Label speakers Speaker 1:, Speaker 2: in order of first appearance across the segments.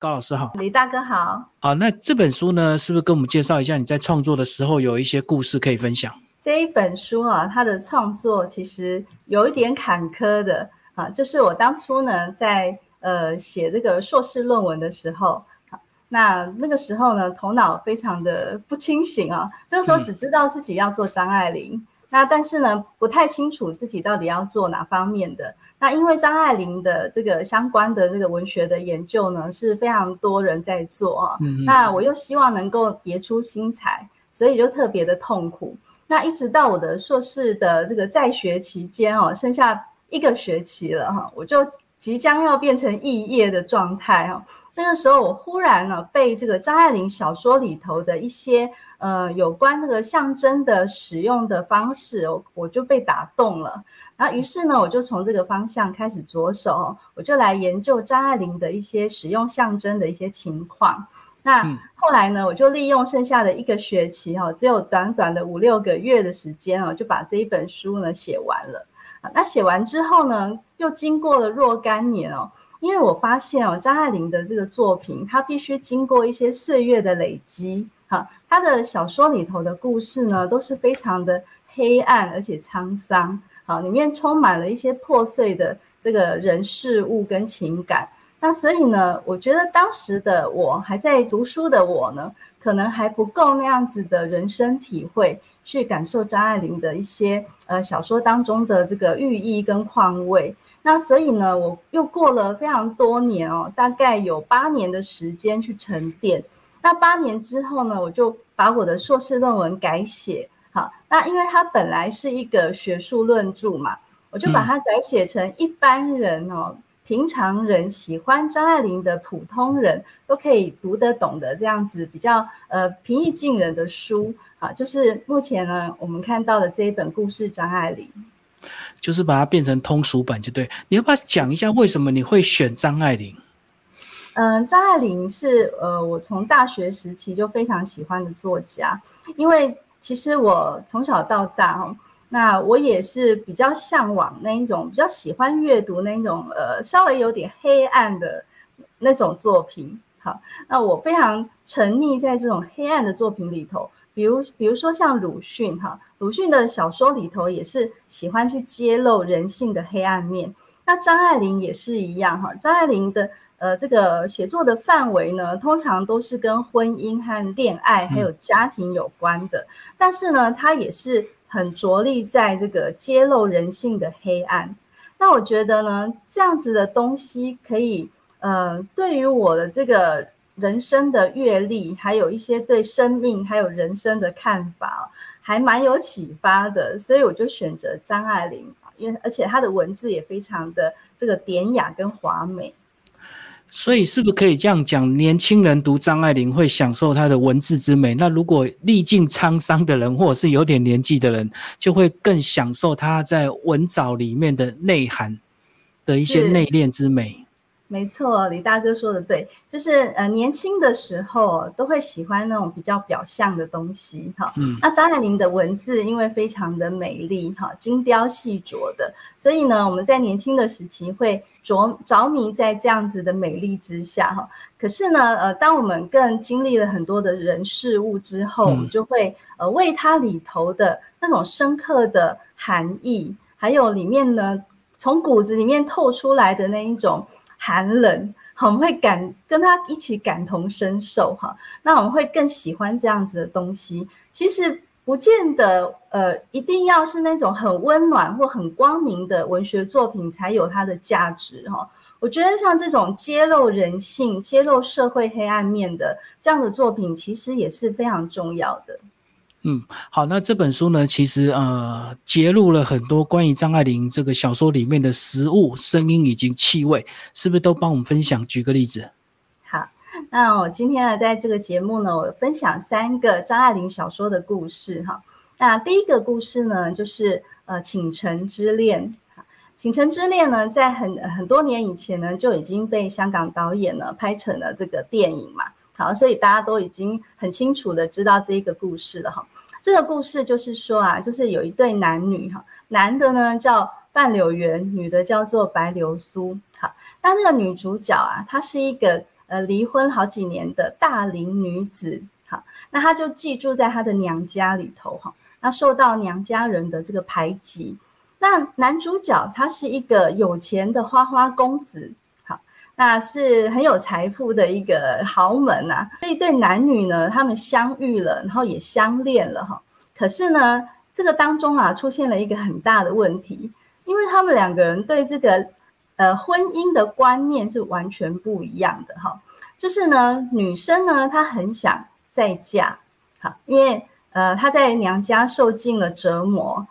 Speaker 1: 高老师好，
Speaker 2: 李大哥好。
Speaker 1: 好，那这本书呢，是不是跟我们介绍一下你在创作的时候有一些故事可以分享？
Speaker 2: 这一本书啊，它的创作其实有一点坎坷的啊，就是我当初呢在呃写这个硕士论文的时候，那那个时候呢头脑非常的不清醒啊，那个时候只知道自己要做张爱玲。那但是呢，不太清楚自己到底要做哪方面的。那因为张爱玲的这个相关的这个文学的研究呢，是非常多人在做啊。那我又希望能够别出心裁，所以就特别的痛苦。那一直到我的硕士的这个在学期间哦，剩下一个学期了哈，我就即将要变成肄业的状态哈。那个时候，我忽然呢被这个张爱玲小说里头的一些呃有关那个象征的使用的方式，我我就被打动了。然后于是呢，我就从这个方向开始着手，我就来研究张爱玲的一些使用象征的一些情况。那后来呢，我就利用剩下的一个学期哈，只有短短的五六个月的时间哦，就把这一本书呢写完了。那写完之后呢，又经过了若干年哦。因为我发现哦，张爱玲的这个作品，它必须经过一些岁月的累积。哈，她的小说里头的故事呢，都是非常的黑暗而且沧桑。好，里面充满了一些破碎的这个人事物跟情感。那所以呢，我觉得当时的我还在读书的我呢，可能还不够那样子的人生体会，去感受张爱玲的一些呃小说当中的这个寓意跟况味。那所以呢，我又过了非常多年哦，大概有八年的时间去沉淀。那八年之后呢，我就把我的硕士论文改写。好，那因为它本来是一个学术论著嘛，我就把它改写成一般人哦，平常人喜欢张爱玲的普通人都可以读得懂的这样子比较呃平易近人的书。啊，就是目前呢我们看到的这一本故事《张爱玲》。
Speaker 1: 就是把它变成通俗版就对。你要不要讲一下为什么你会选张爱玲？
Speaker 2: 嗯，张爱玲是呃，我从大学时期就非常喜欢的作家。因为其实我从小到大哦，那我也是比较向往那一种比较喜欢阅读那一种呃稍微有点黑暗的那种作品。好，那我非常沉溺在这种黑暗的作品里头。比如，比如说像鲁迅哈，鲁迅的小说里头也是喜欢去揭露人性的黑暗面。那张爱玲也是一样哈，张爱玲的呃这个写作的范围呢，通常都是跟婚姻和恋爱还有家庭有关的。但是呢，它也是很着力在这个揭露人性的黑暗。那我觉得呢，这样子的东西可以呃，对于我的这个。人生的阅历，还有一些对生命还有人生的看法，还蛮有启发的，所以我就选择张爱玲，因为而且她的文字也非常的这个典雅跟华美。
Speaker 1: 所以是不是可以这样讲？年轻人读张爱玲会享受她的文字之美，那如果历尽沧桑的人，或者是有点年纪的人，就会更享受她在文藻里面的内涵的一些内敛之美。
Speaker 2: 没错，李大哥说的对，就是呃年轻的时候都会喜欢那种比较表象的东西哈。嗯，那张爱玲的文字因为非常的美丽哈，精雕细琢的，所以呢我们在年轻的时期会着着迷在这样子的美丽之下哈。可是呢呃当我们更经历了很多的人事物之后，我们就会呃为它里头的那种深刻的含义，还有里面呢从骨子里面透出来的那一种。寒冷，我们会感跟他一起感同身受哈，那我们会更喜欢这样子的东西。其实不见得，呃，一定要是那种很温暖或很光明的文学作品才有它的价值哈。我觉得像这种揭露人性、揭露社会黑暗面的这样的作品，其实也是非常重要的。
Speaker 1: 嗯，好，那这本书呢，其实呃，揭露了很多关于张爱玲这个小说里面的食物、声音以及气味，是不是都帮我们分享？举个例子。
Speaker 2: 好，那我今天呢，在这个节目呢，我分享三个张爱玲小说的故事哈。那第一个故事呢，就是呃，《倾城之恋》。《倾城之恋》呢，在很很多年以前呢，就已经被香港导演呢拍成了这个电影嘛。好，所以大家都已经很清楚的知道这一个故事了哈。这个故事就是说啊，就是有一对男女哈，男的呢叫半柳园，女的叫做白流苏。好，那那个女主角啊，她是一个呃离婚好几年的大龄女子，好，那她就寄住在她的娘家里头哈，那受到娘家人的这个排挤。那男主角他是一个有钱的花花公子，那是很有财富的一个豪门呐。这一对男女呢，他们相遇了，然后也相恋了哈。可是呢，这个当中啊，出现了一个很大的问题，因为他们两个人对这个呃婚姻的观念是完全不一样的哈。就是呢，女生呢，她很想再嫁，好，因为呃她在娘家受尽了折磨。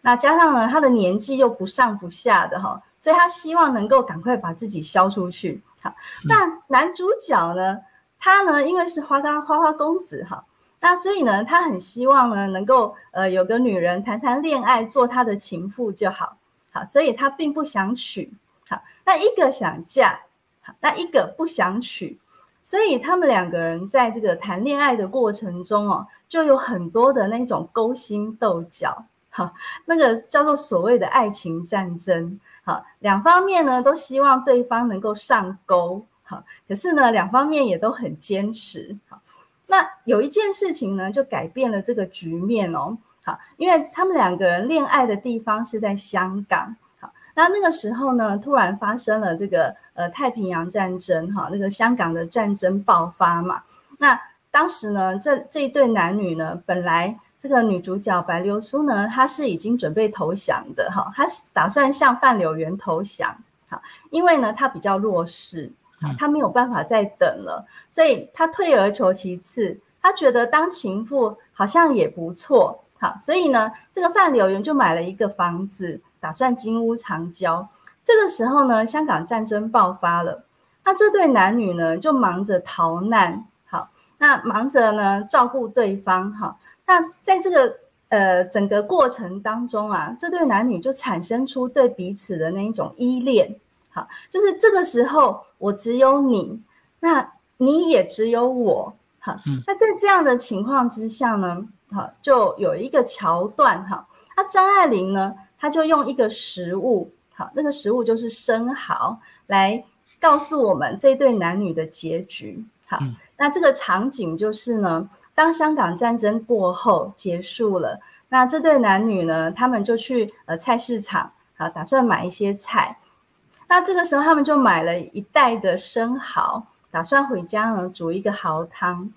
Speaker 2: 那加上呢，她的年纪又不上不下的哈，所以他希望能够赶快把自己销出去。好，那男主角呢，他呢，因为是花花花花公子哈，那所以呢，他很希望呢，能够呃有个女人谈谈恋爱，做他的情妇就好。好，所以他并不想娶。好，那一个想嫁，好，那一个不想娶，所以他们两个人在这个谈恋爱的过程中哦，就有很多的那种勾心斗角。哈，那个叫做所谓的爱情战争。两方面呢都希望对方能够上钩。好，可是呢两方面也都很坚持。好，那有一件事情呢就改变了这个局面哦。好，因为他们两个人恋爱的地方是在香港。好，那那个时候呢突然发生了这个呃太平洋战争。哈，那个香港的战争爆发嘛。那当时呢这这一对男女呢本来。这个女主角白流苏呢，她是已经准备投降的哈，她是打算向范柳园投降，哈，因为呢她比较弱势，她没有办法再等了，所以她退而求其次，她觉得当情妇好像也不错，好，所以呢这个范柳园就买了一个房子，打算金屋藏娇。这个时候呢，香港战争爆发了，那这对男女呢就忙着逃难，好，那忙着呢照顾对方，哈。那在这个呃整个过程当中啊，这对男女就产生出对彼此的那一种依恋，好，就是这个时候我只有你，那你也只有我，好，那在这样的情况之下呢，好，就有一个桥段哈，那张爱玲呢，她就用一个食物，好，那个食物就是生蚝，来告诉我们这对男女的结局，好，那这个场景就是呢。当香港战争过后结束了，那这对男女呢，他们就去呃菜市场啊，打算买一些菜。那这个时候他们就买了一袋的生蚝，打算回家呢煮一个蚝汤。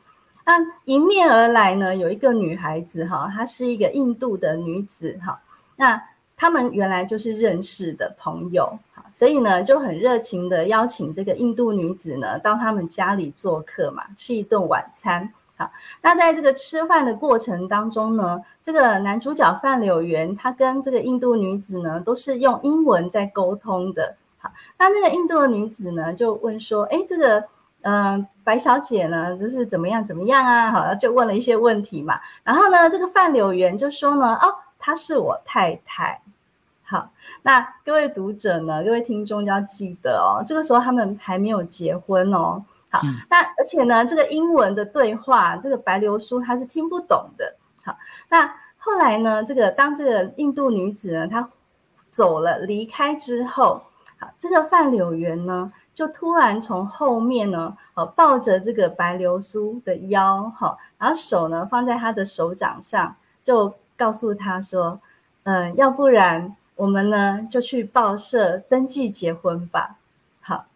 Speaker 2: 那迎面而来呢，有一个女孩子哈，她是一个印度的女子哈。那他们原来就是认识的朋友，所以呢就很热情的邀请这个印度女子呢到他们家里做客嘛，吃一顿晚餐。好，那在这个吃饭的过程当中呢，这个男主角范柳园他跟这个印度女子呢都是用英文在沟通的。好，那那个印度的女子呢就问说：“哎，这个嗯白小姐呢就是怎么样怎么样啊？”好，就问了一些问题嘛。然后呢，这个范柳园就说呢：“哦，她是我太太。”好，那各位读者呢，各位听众要记得哦，这个时候他们还没有结婚哦。好，那而且呢，这个英文的对话，这个白流苏她是听不懂的。好，那后来呢，这个当这个印度女子呢，她走了离开之后，好，这个范柳园呢，就突然从后面呢，呃，抱着这个白流苏的腰，哈，然后手呢放在她的手掌上，就告诉她说，嗯，要不然我们呢就去报社登记结婚吧。好，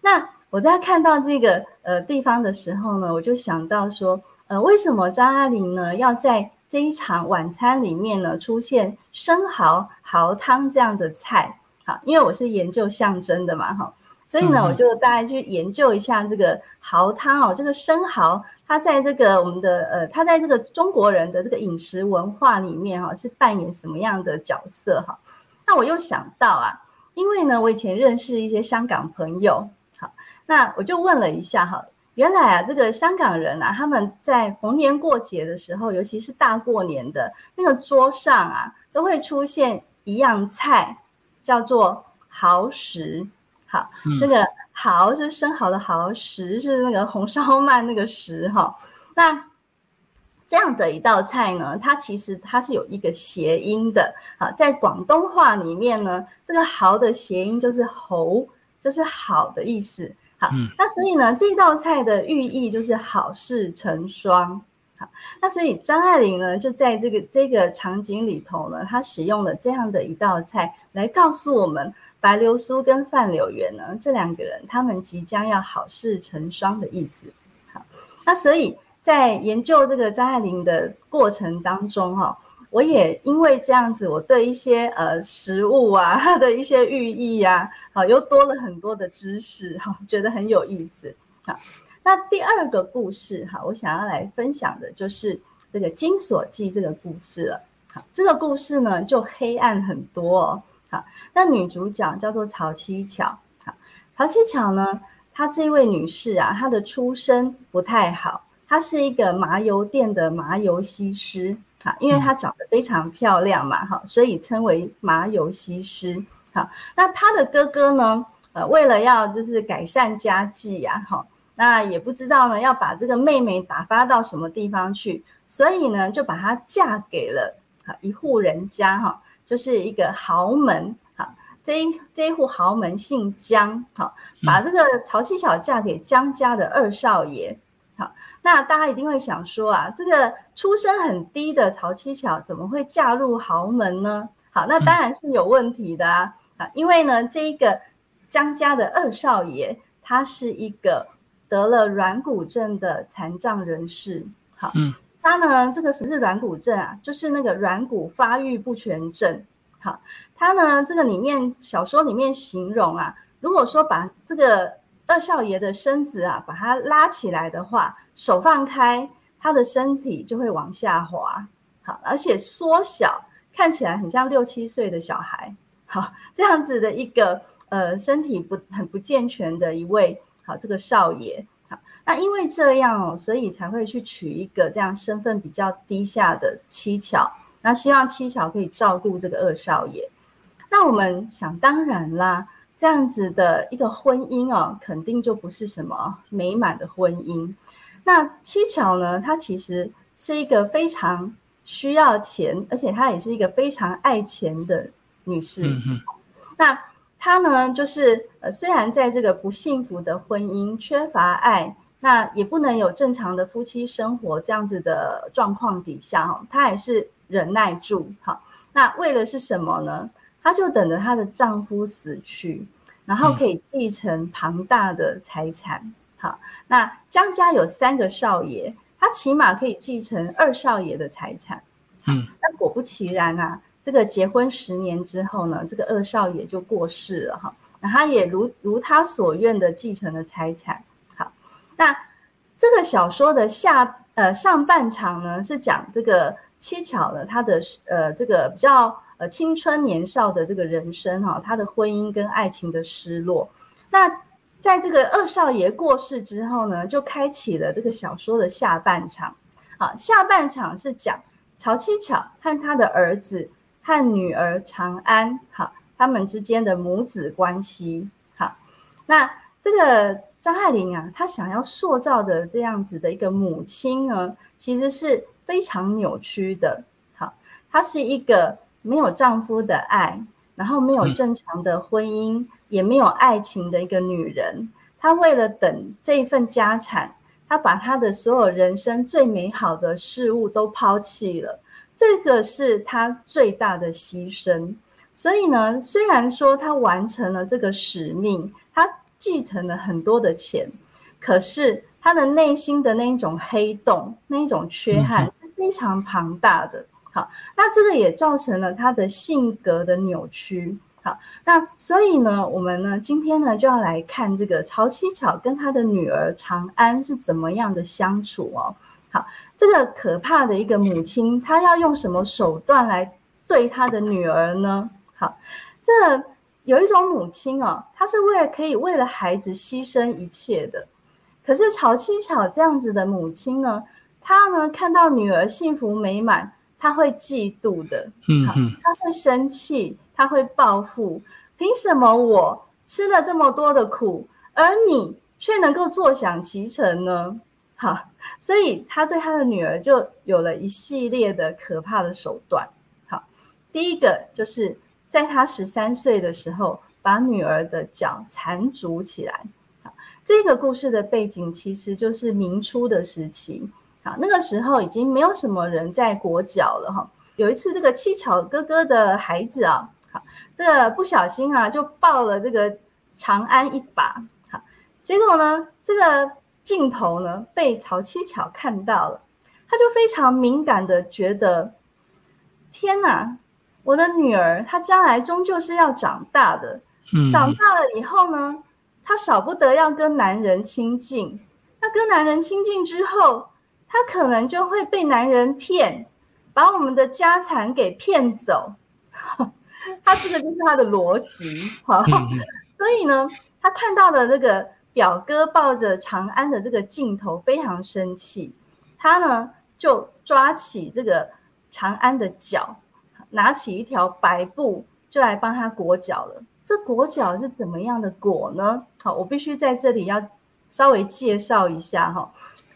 Speaker 2: 那。我在看到这个呃地方的时候呢，我就想到说，呃，为什么张爱玲呢要在这一场晚餐里面呢出现生蚝蚝汤这样的菜？好，因为我是研究象征的嘛，哈，所以呢，我就大概去研究一下这个蚝汤哦，这个生蚝它在这个我们的呃，它在这个中国人的这个饮食文化里面哈，是扮演什么样的角色哈？那我又想到啊，因为呢，我以前认识一些香港朋友。那我就问了一下哈，原来啊，这个香港人啊，他们在逢年过节的时候，尤其是大过年的那个桌上啊，都会出现一样菜，叫做蚝食。好，那个蚝是生蚝的蚝，食是那个红烧鳗那个食哈。那这样的一道菜呢，它其实它是有一个谐音的。好，在广东话里面呢，这个蚝的谐音就是“猴”，就是好的意思。好，那所以呢，这道菜的寓意就是好事成双。好，那所以张爱玲呢，就在这个这个场景里头呢，她使用了这样的一道菜来告诉我们，白流苏跟范柳园呢这两个人，他们即将要好事成双的意思。好，那所以在研究这个张爱玲的过程当中，哈，我也因为这样子，我对一些呃食物啊，它 的一些寓意呀，好，又多了很多的知识，哈，觉得很有意思。好。那第二个故事哈，我想要来分享的就是这个《金锁记》这个故事了。好，这个故事呢就黑暗很多哦。好，那女主角叫做曹七巧。好，曹七巧呢，她这位女士啊，她的出身不太好，她是一个麻油店的麻油西施。好，因为她长得非常漂亮嘛，哈，所以称为麻油西施。好，那她的哥哥呢，呃，为了要就是改善家计呀，哈。那也不知道呢，要把这个妹妹打发到什么地方去，所以呢，就把她嫁给了啊一户人家哈，就是一个豪门哈。这一这一户豪门姓江哈，把这个曹七巧嫁给江家的二少爷。好，那大家一定会想说啊，这个出身很低的曹七巧怎么会嫁入豪门呢？好，那当然是有问题的啊啊，因为呢，这一个江家的二少爷他是一个。得了软骨症的残障人士，好，嗯，他呢，这个什么是软骨症啊？就是那个软骨发育不全症，好，他呢，这个里面小说里面形容啊，如果说把这个二少爷的身子啊，把它拉起来的话，手放开，他的身体就会往下滑，好，而且缩小，看起来很像六七岁的小孩，好，这样子的一个呃身体不很不健全的一位。好，这个少爷，好，那因为这样哦，所以才会去娶一个这样身份比较低下的七巧，那希望七巧可以照顾这个二少爷。那我们想当然啦，这样子的一个婚姻哦，肯定就不是什么美满的婚姻。那七巧呢，她其实是一个非常需要钱，而且她也是一个非常爱钱的女士。那她呢，就是呃，虽然在这个不幸福的婚姻、缺乏爱，那也不能有正常的夫妻生活这样子的状况底下，哈，她还是忍耐住，好，那为了是什么呢？她就等着她的丈夫死去，然后可以继承庞大的财产，好，那江家有三个少爷，他起码可以继承二少爷的财产，嗯，但果不其然啊。这个结婚十年之后呢，这个二少爷就过世了哈，那他也如如他所愿的继承了财产。好，那这个小说的下呃上半场呢，是讲这个七巧的他的呃这个比较呃青春年少的这个人生哈，他的婚姻跟爱情的失落。那在这个二少爷过世之后呢，就开启了这个小说的下半场。好，下半场是讲曹七巧和他的儿子。和女儿长安，好，他们之间的母子关系，好，那这个张爱玲啊，她想要塑造的这样子的一个母亲呢，其实是非常扭曲的，好，她是一个没有丈夫的爱，然后没有正常的婚姻，也没有爱情的一个女人，她为了等这一份家产，她把她的所有人生最美好的事物都抛弃了。这个是她最大的牺牲，所以呢，虽然说她完成了这个使命，她继承了很多的钱，可是她的内心的那一种黑洞、那一种缺憾是非常庞大的。好，那这个也造成了她的性格的扭曲。好，那所以呢，我们呢今天呢就要来看这个曹七巧跟他的女儿长安是怎么样的相处哦。好。这个可怕的一个母亲，她要用什么手段来对她的女儿呢？好，这有一种母亲哦，她是为了可以为了孩子牺牲一切的。可是曹七巧这样子的母亲呢，她呢看到女儿幸福美满，她会嫉妒的，嗯嗯，她会生气，他会报复。凭什么我吃了这么多的苦，而你却能够坐享其成呢？好，所以他对他的女儿就有了一系列的可怕的手段。好，第一个就是在他十三岁的时候，把女儿的脚缠足起来。好，这个故事的背景其实就是明初的时期，好，那个时候已经没有什么人在裹脚了哈。有一次，这个七巧哥哥的孩子啊，这个不小心啊，就抱了这个长安一把，好，结果呢，这个镜头呢被曹七巧看到了，他就非常敏感的觉得，天哪，我的女儿她将来终究是要长大的，嗯，长大了以后呢，她少不得要跟男人亲近，那跟男人亲近之后，她可能就会被男人骗。把我们的家产给骗走，他这个就是他的逻辑，好，所以呢，他看到的这个表哥抱着长安的这个镜头非常生气，他呢就抓起这个长安的脚，拿起一条白布就来帮他裹脚了。这裹脚是怎么样的裹呢？好，我必须在这里要稍微介绍一下哈，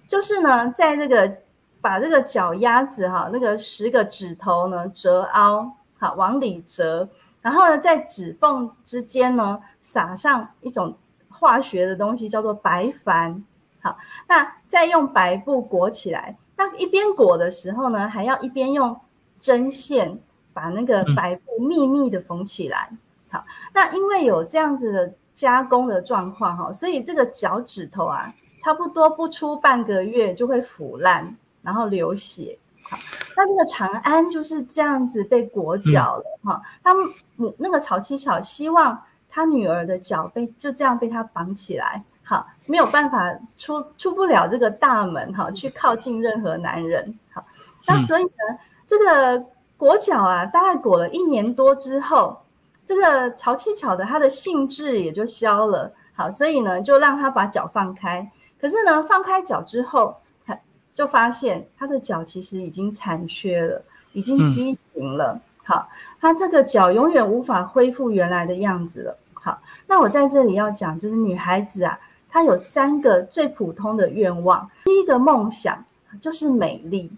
Speaker 2: 就是呢，在这个。把这个脚丫子哈，那个十个指头呢折凹，好往里折，然后呢在指缝之间呢撒上一种化学的东西，叫做白矾。好，那再用白布裹起来。那一边裹的时候呢，还要一边用针线把那个白布密密的缝起来。好，那因为有这样子的加工的状况哈，所以这个脚趾头啊，差不多不出半个月就会腐烂。然后流血，好，那这个长安就是这样子被裹脚了，哈，他母那个曹七巧希望他女儿的脚被就这样被他绑起来，好，没有办法出出不了这个大门，哈，去靠近任何男人，好，那所以呢，这个裹脚啊，大概裹了一年多之后，这个曹七巧的他的兴致也就消了，好，所以呢，就让他把脚放开，可是呢，放开脚之后。就发现他的脚其实已经残缺了，已经畸形了。好，他这个脚永远无法恢复原来的样子了。好，那我在这里要讲，就是女孩子啊，她有三个最普通的愿望。第一个梦想就是美丽。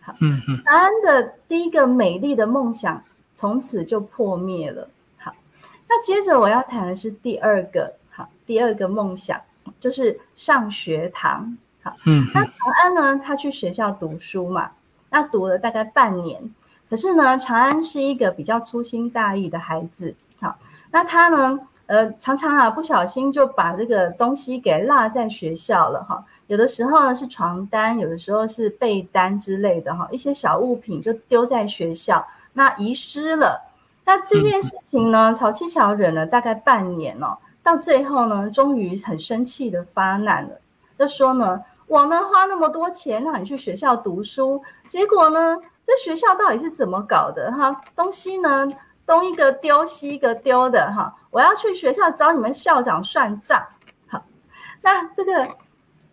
Speaker 2: 好，嗯嗯，安安的第一个美丽的梦想从此就破灭了。好，那接着我要谈的是第二个，好，第二个梦想就是上学堂。嗯，那长安呢？他去学校读书嘛，那读了大概半年。可是呢，长安是一个比较粗心大意的孩子。好，那他呢，呃，常常啊不小心就把这个东西给落在学校了哈。有的时候呢是床单，有的时候是被单之类的哈，一些小物品就丢在学校，那遗失了。那这件事情呢，曹七巧忍了大概半年哦，到最后呢，终于很生气的发难了，就说呢。我呢花那么多钱让你去学校读书，结果呢，这学校到底是怎么搞的哈？东西呢东一个丢西一个丢的哈！我要去学校找你们校长算账。好，那这个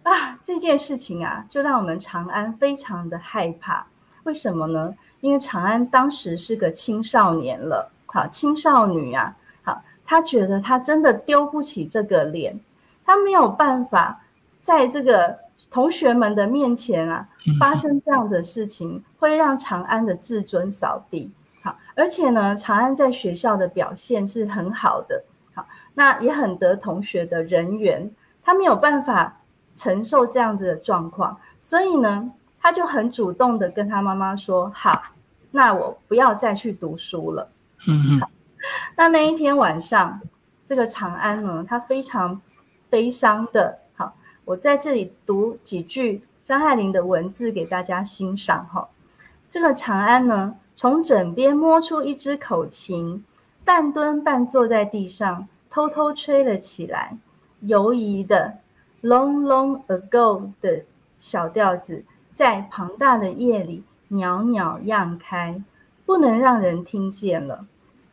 Speaker 2: 啊这件事情啊，就让我们长安非常的害怕。为什么呢？因为长安当时是个青少年了，好青少女啊，好，他觉得他真的丢不起这个脸，他没有办法在这个。同学们的面前啊，发生这样的事情，会让长安的自尊扫地。好，而且呢，长安在学校的表现是很好的。好，那也很得同学的人缘。他没有办法承受这样子的状况，所以呢，他就很主动的跟他妈妈说：“好，那我不要再去读书了。”嗯嗯。那那一天晚上，这个长安呢，他非常悲伤的。我在这里读几句张爱玲的文字给大家欣赏哈。这个长安呢，从枕边摸出一支口琴，半蹲半坐在地上，偷偷吹了起来。游移的 long long ago 的小调子，在庞大的夜里袅袅漾开，不能让人听见了。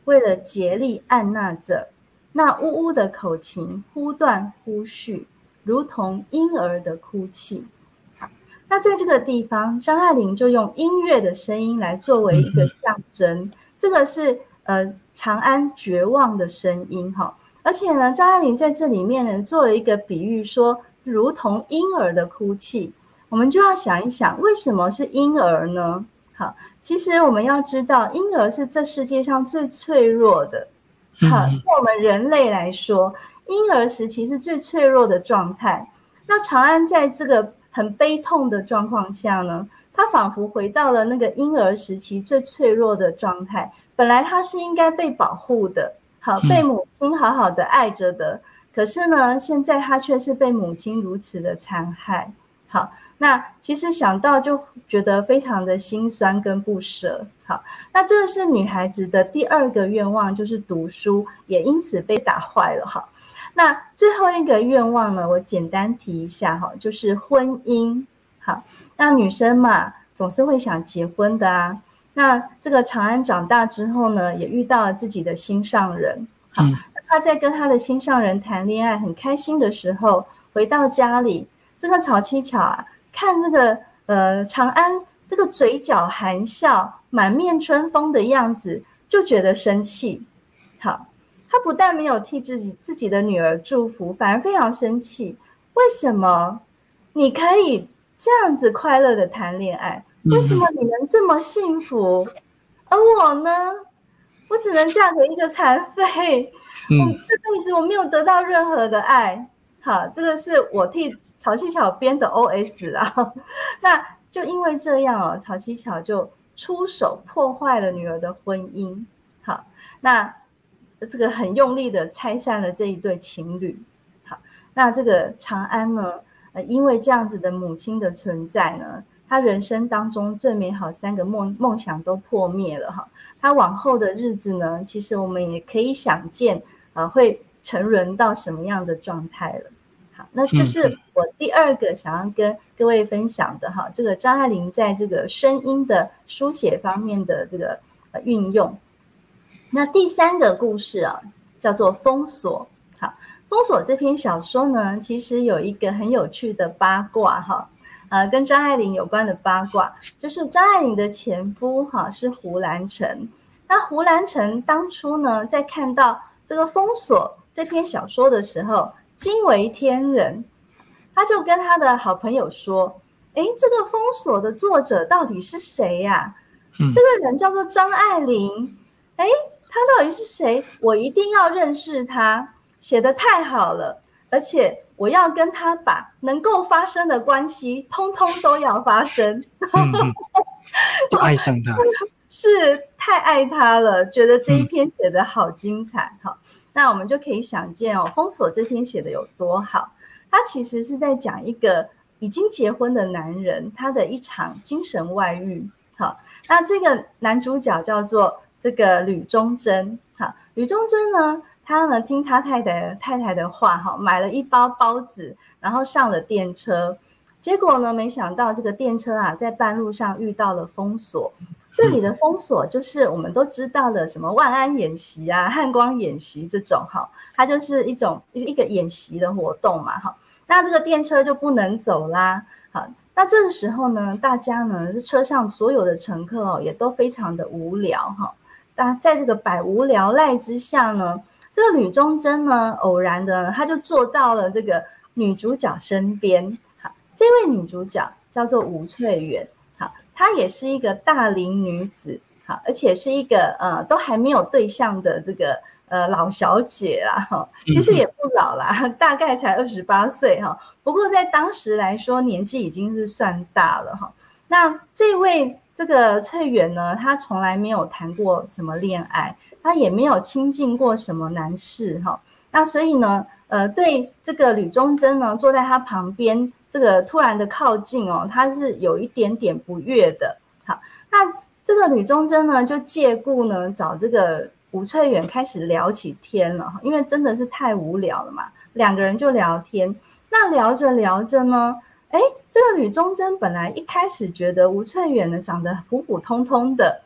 Speaker 2: 为了竭力按捺着那呜呜的口琴，忽断忽续。如同婴儿的哭泣，好，那在这个地方，张爱玲就用音乐的声音来作为一个象征，这个是呃长安绝望的声音哈，而且呢，张爱玲在这里面呢做了一个比喻，说如同婴儿的哭泣，我们就要想一想，为什么是婴儿呢？好，其实我们要知道，婴儿是这世界上最脆弱的，好，对我们人类来说。婴婴儿时期是最脆弱的状态。那长安在这个很悲痛的状况下呢，他仿佛回到了那个婴儿时期最脆弱的状态。本来他是应该被保护的，好被母亲好好的爱着的。可是呢，现在他却是被母亲如此的残害。好，那其实想到就觉得非常的心酸跟不舍。好，那这是女孩子的第二个愿望，就是读书，也因此被打坏了。哈，那最后一个愿望呢，我简单提一下哈，就是婚姻。好，那女生嘛，总是会想结婚的啊。那这个长安长大之后呢，也遇到了自己的心上人。好。他在跟他的心上人谈恋爱，很开心的时候，回到家里，这个曹七巧啊，看这个呃长安这个嘴角含笑、满面春风的样子，就觉得生气。好，他不但没有替自己自己的女儿祝福，反而非常生气。为什么你可以这样子快乐的谈恋爱？为什么你能这么幸福？而我呢，我只能嫁给一个残废。我这辈子我没有得到任何的爱，好，这个是我替曹七巧编的 O.S. 啊。那就因为这样哦，曹七巧就出手破坏了女儿的婚姻，好，那这个很用力的拆散了这一对情侣，好，那这个长安呢，呃，因为这样子的母亲的存在呢，他人生当中最美好三个梦梦想都破灭了哈，他往后的日子呢，其实我们也可以想见。啊，会沉沦到什么样的状态了？好，那这是我第二个想要跟各位分享的哈。这个张爱玲在这个声音的书写方面的这个呃运用。那第三个故事啊，叫做《封锁》。好，《封锁》这篇小说呢，其实有一个很有趣的八卦哈，呃，跟张爱玲有关的八卦，就是张爱玲的前夫哈是胡兰成。那胡兰成当初呢，在看到这个封锁这篇小说的时候，惊为天人。他就跟他的好朋友说：“哎，这个封锁的作者到底是谁呀？这个人叫做张爱玲。哎，他到底是谁？我一定要认识他。写的太好了，而且我要跟他把能够发生的关系，通通都要发生。
Speaker 1: 就 爱上他。”
Speaker 2: 是太爱他了，觉得这一篇写的好精彩哈。那我们就可以想见哦，封锁这篇写的有多好。他其实是在讲一个已经结婚的男人，他的一场精神外遇。好，那这个男主角叫做这个吕忠贞。哈，吕忠贞呢，他呢听他太太太太的话，哈，买了一包包子，然后上了电车。结果呢，没想到这个电车啊，在半路上遇到了封锁。这里的封锁就是我们都知道的什么万安演习啊、汉光演习这种哈，它就是一种一个演习的活动嘛哈。那这个电车就不能走啦，好，那这个时候呢，大家呢车上所有的乘客哦也都非常的无聊哈。那在这个百无聊赖之下呢，这个吕中贞呢偶然的他就坐到了这个女主角身边，好，这位女主角叫做吴翠媛。她也是一个大龄女子，好，而且是一个呃都还没有对象的这个呃老小姐啦，哈，其实也不老啦，大概才二十八岁哈。不过在当时来说，年纪已经是算大了哈。那这位这个翠媛呢，她从来没有谈过什么恋爱，她也没有亲近过什么男士哈。那所以呢，呃，对这个吕中贞呢，坐在她旁边。这个突然的靠近哦，他是有一点点不悦的。好，那这个吕中贞呢，就借故呢找这个吴翠远开始聊起天了哈因为真的是太无聊了嘛，两个人就聊天。那聊着聊着呢，哎，这个吕中贞本来一开始觉得吴翠远呢长得普普通通的，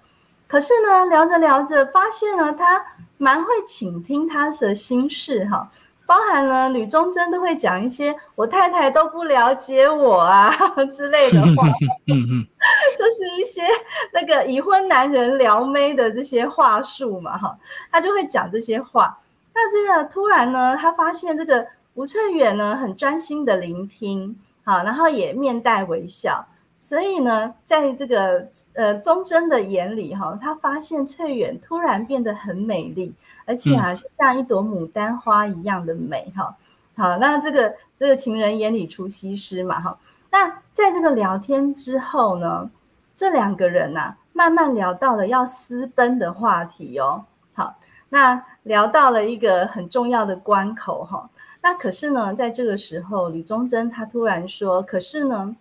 Speaker 2: 可是呢聊着聊着发现了他蛮会倾听他的心事哈。包含了吕中贞都会讲一些我太太都不了解我啊 之类的话，就是一些那个已婚男人撩妹的这些话术嘛哈，他就会讲这些话。那这个突然呢，他发现这个吴翠远呢很专心的聆听，好，然后也面带微笑，所以呢，在这个呃忠贞的眼里哈，他发现翠远突然变得很美丽。而且啊，就像一朵牡丹花一样的美哈。好，那这个这个情人眼里出西施嘛哈。那在这个聊天之后呢，这两个人呐，慢慢聊到了要私奔的话题哦。好，那聊到了一个很重要的关口哈。那可是呢，在这个时候，李宗珍他突然说：“可是呢，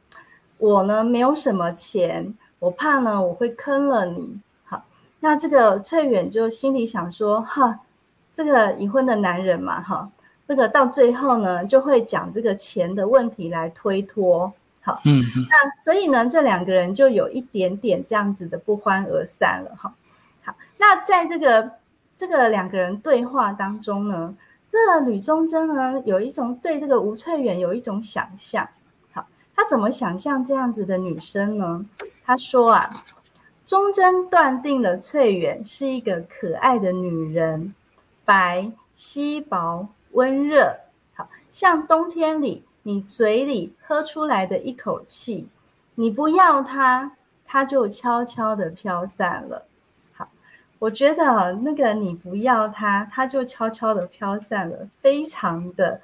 Speaker 2: 我呢没有什么钱，我怕呢我会坑了你。”好，那这个翠远就心里想说：“哈，这个已婚的男人嘛，哈，这个到最后呢就会讲这个钱的问题来推脱。”好，嗯，那所以呢，这两个人就有一点点这样子的不欢而散了。哈，好，那在这个这个两个人对话当中呢。这吕宗桢呢，有一种对这个吴翠远有一种想象。好，他怎么想象这样子的女生呢？他说啊，忠贞断定了翠远是一个可爱的女人，白皙薄温热，好像冬天里你嘴里喝出来的一口气，你不要它，它就悄悄的飘散了。我觉得那个你不要它，它就悄悄的飘散了，非常的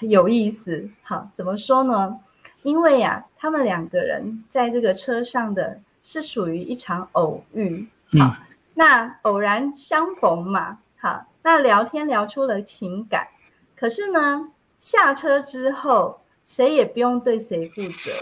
Speaker 2: 有意思。好，怎么说呢？因为呀，他们两个人在这个车上的是属于一场偶遇。好，那偶然相逢嘛。好，那聊天聊出了情感。可是呢，下车之后，谁也不用对谁负责。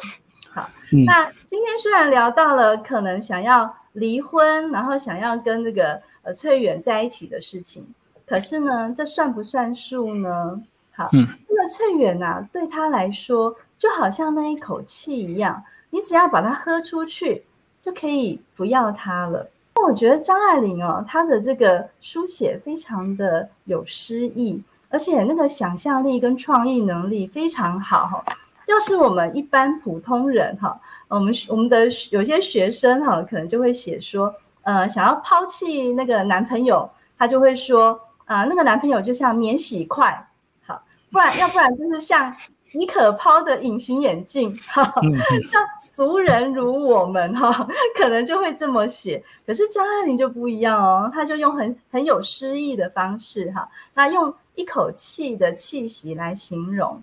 Speaker 2: 好，那今天虽然聊到了可能想要。离婚，然后想要跟这个呃翠远在一起的事情，可是呢，这算不算数呢？好，这个翠远呐，对他来说就好像那一口气一样，你只要把它喝出去，就可以不要他了。我觉得张爱玲哦，她的这个书写非常的有诗意，而且那个想象力跟创意能力非常好哈。要是我们一般普通人哈。我们我们的有些学生哈，可能就会写说，呃，想要抛弃那个男朋友，他就会说，啊，那个男朋友就像免洗筷，好，不然要不然就是像你可抛的隐形眼镜，哈，像俗人如我们哈，可能就会这么写。可是张爱玲就不一样哦，他就用很很有诗意的方式哈，那用一口气的气息来形容。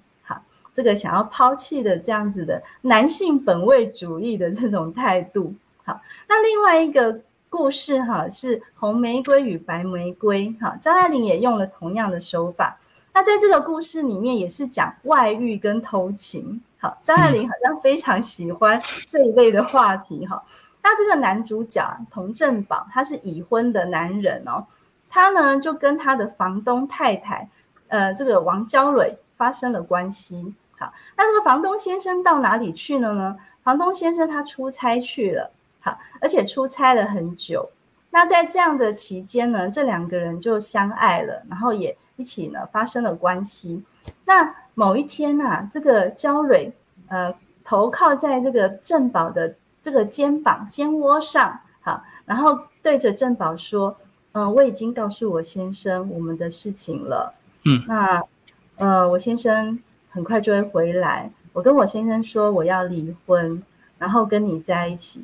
Speaker 2: 这个想要抛弃的这样子的男性本位主义的这种态度，好，那另外一个故事哈是红玫瑰与白玫瑰，哈，张爱玲也用了同样的手法。那在这个故事里面也是讲外遇跟偷情，好，张爱玲好像非常喜欢这一类的话题，哈。那这个男主角童振宝他是已婚的男人哦，他呢就跟他的房东太太，呃，这个王娇蕊发生了关系。好，那这个房东先生到哪里去了呢？房东先生他出差去了，好，而且出差了很久。那在这样的期间呢，这两个人就相爱了，然后也一起呢发生了关系。那某一天呐，这个焦蕊呃头靠在这个郑宝的这个肩膀肩窝上，好，然后对着郑宝说：“嗯，我已经告诉我先生我们的事情了。嗯，那呃，我先生。”很快就会回来。我跟我先生说我要离婚，然后跟你在一起。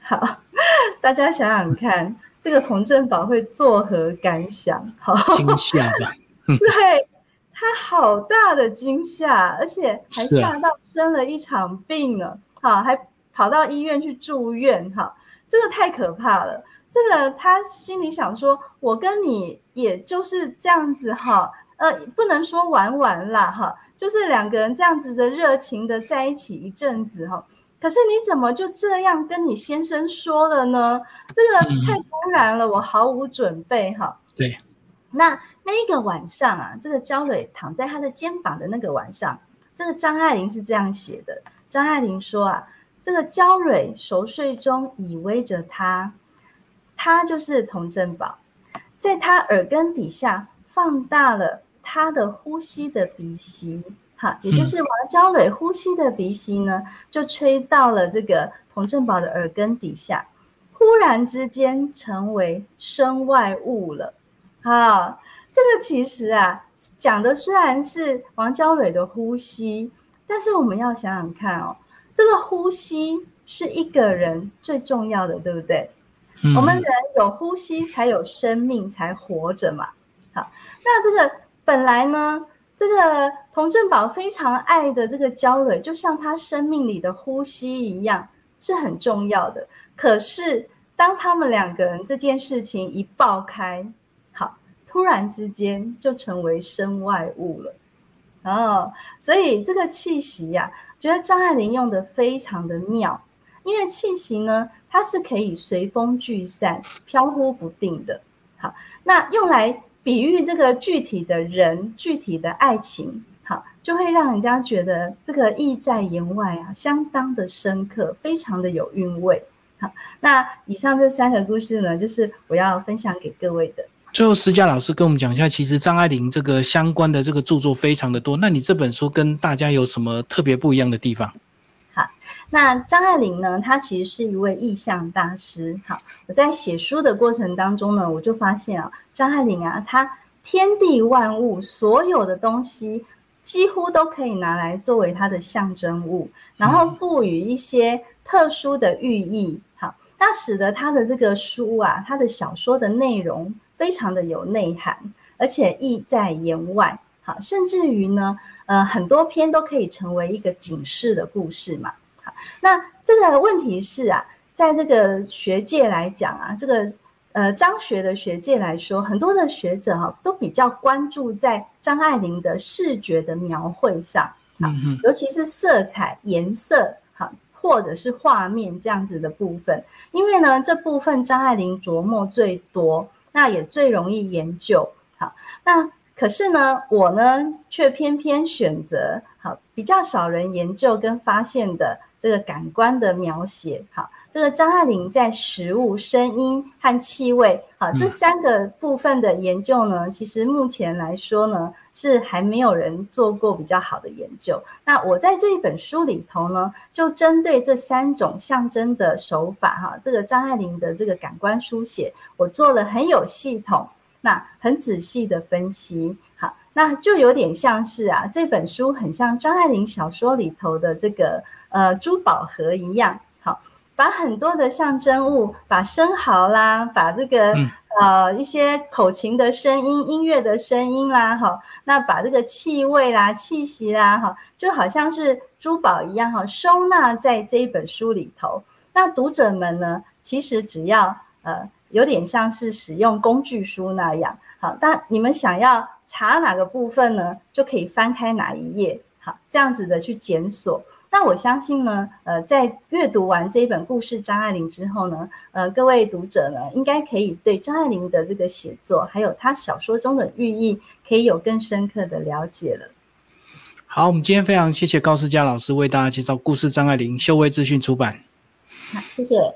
Speaker 2: 好，大家想想看，这个洪振宝会作何感想？好，
Speaker 1: 惊吓吧。
Speaker 2: 对他好大的惊吓，而且还吓到生了一场病了。好，还跑到医院去住院。哈，这个太可怕了。这个他心里想说，我跟你也就是这样子。哈，呃，不能说玩玩啦。哈。就是两个人这样子的热情的在一起一阵子哈，可是你怎么就这样跟你先生说了呢？这个太突然了，我毫无准备哈。
Speaker 1: 对，
Speaker 2: 那那一个晚上啊，这个焦蕊躺在他的肩膀的那个晚上，这个张爱玲是这样写的。张爱玲说啊，这个焦蕊熟睡中依偎着他，他就是童振宝，在他耳根底下放大了。他的呼吸的鼻息，哈，也就是王娇蕊呼吸的鼻息呢，就吹到了这个童振宝的耳根底下，忽然之间成为身外物了。好，这个其实啊，讲的虽然是王娇蕊的呼吸，但是我们要想想看哦，这个呼吸是一个人最重要的，对不对？我们人有呼吸才有生命，才活着嘛。好，那这个本来呢，这个童振宝非常爱的这个焦蕊，就像他生命里的呼吸一样，是很重要的。可是当他们两个人这件事情一爆开，好，突然之间就成为身外物了。哦，所以这个气息呀，觉得张爱玲用的非常的妙，因为气息呢，它是可以随风聚散、飘忽不定的。好，那用来比喻这个具体的人、具体的爱情，好，就会让人家觉得这个意在言外啊，相当的深刻，非常的有韵味。好，那以上这三个故事呢，就是我要分享给各位的。
Speaker 1: 最后，施佳老师跟我们讲一下，其实张爱玲这个相关的这个著作非常的多。那你这本书跟大家有什么特别不一样的地方？
Speaker 2: 好，那张爱玲呢，她其实是一位意象大师。好，我在写书的过程当中呢，我就发现啊，张爱玲啊，她天地万物所有的东西，几乎都可以拿来作为她的象征物，然后赋予一些特殊的寓意。好，那使得她的这个书啊，她的小说的内容。非常的有内涵，而且意在言外，好，甚至于呢，呃，很多篇都可以成为一个警示的故事嘛。好，那这个问题是啊，在这个学界来讲啊，这个呃张学的学界来说，很多的学者哈都比较关注在张爱玲的视觉的描绘上，啊，尤其是色彩、颜色，哈，或者是画面这样子的部分，因为呢，这部分张爱玲琢磨最多。那也最容易研究，好，那可是呢，我呢却偏偏选择好比较少人研究跟发现的这个感官的描写，好，这个张爱玲在食物、声音和气味，好这三个部分的研究呢，其实目前来说呢。是还没有人做过比较好的研究。那我在这一本书里头呢，就针对这三种象征的手法，哈，这个张爱玲的这个感官书写，我做了很有系统、那很仔细的分析。好，那就有点像是啊，这本书很像张爱玲小说里头的这个呃珠宝盒一样，好，把很多的象征物，把生蚝啦，把这个。呃，一些口琴的声音、音乐的声音啦，哈，那把这个气味啦、气息啦，哈，就好像是珠宝一样，哈，收纳在这一本书里头。那读者们呢，其实只要呃，有点像是使用工具书那样，好，但你们想要查哪个部分呢，就可以翻开哪一页，好，这样子的去检索。那我相信呢，呃，在阅读完这一本故事张爱玲之后呢，呃，各位读者呢，应该可以对张爱玲的这个写作，还有她小说中的寓意，可以有更深刻的了解了。
Speaker 1: 好，我们今天非常谢谢高思佳老师为大家介绍故事张爱玲，秀威资讯出版。
Speaker 2: 好，谢谢。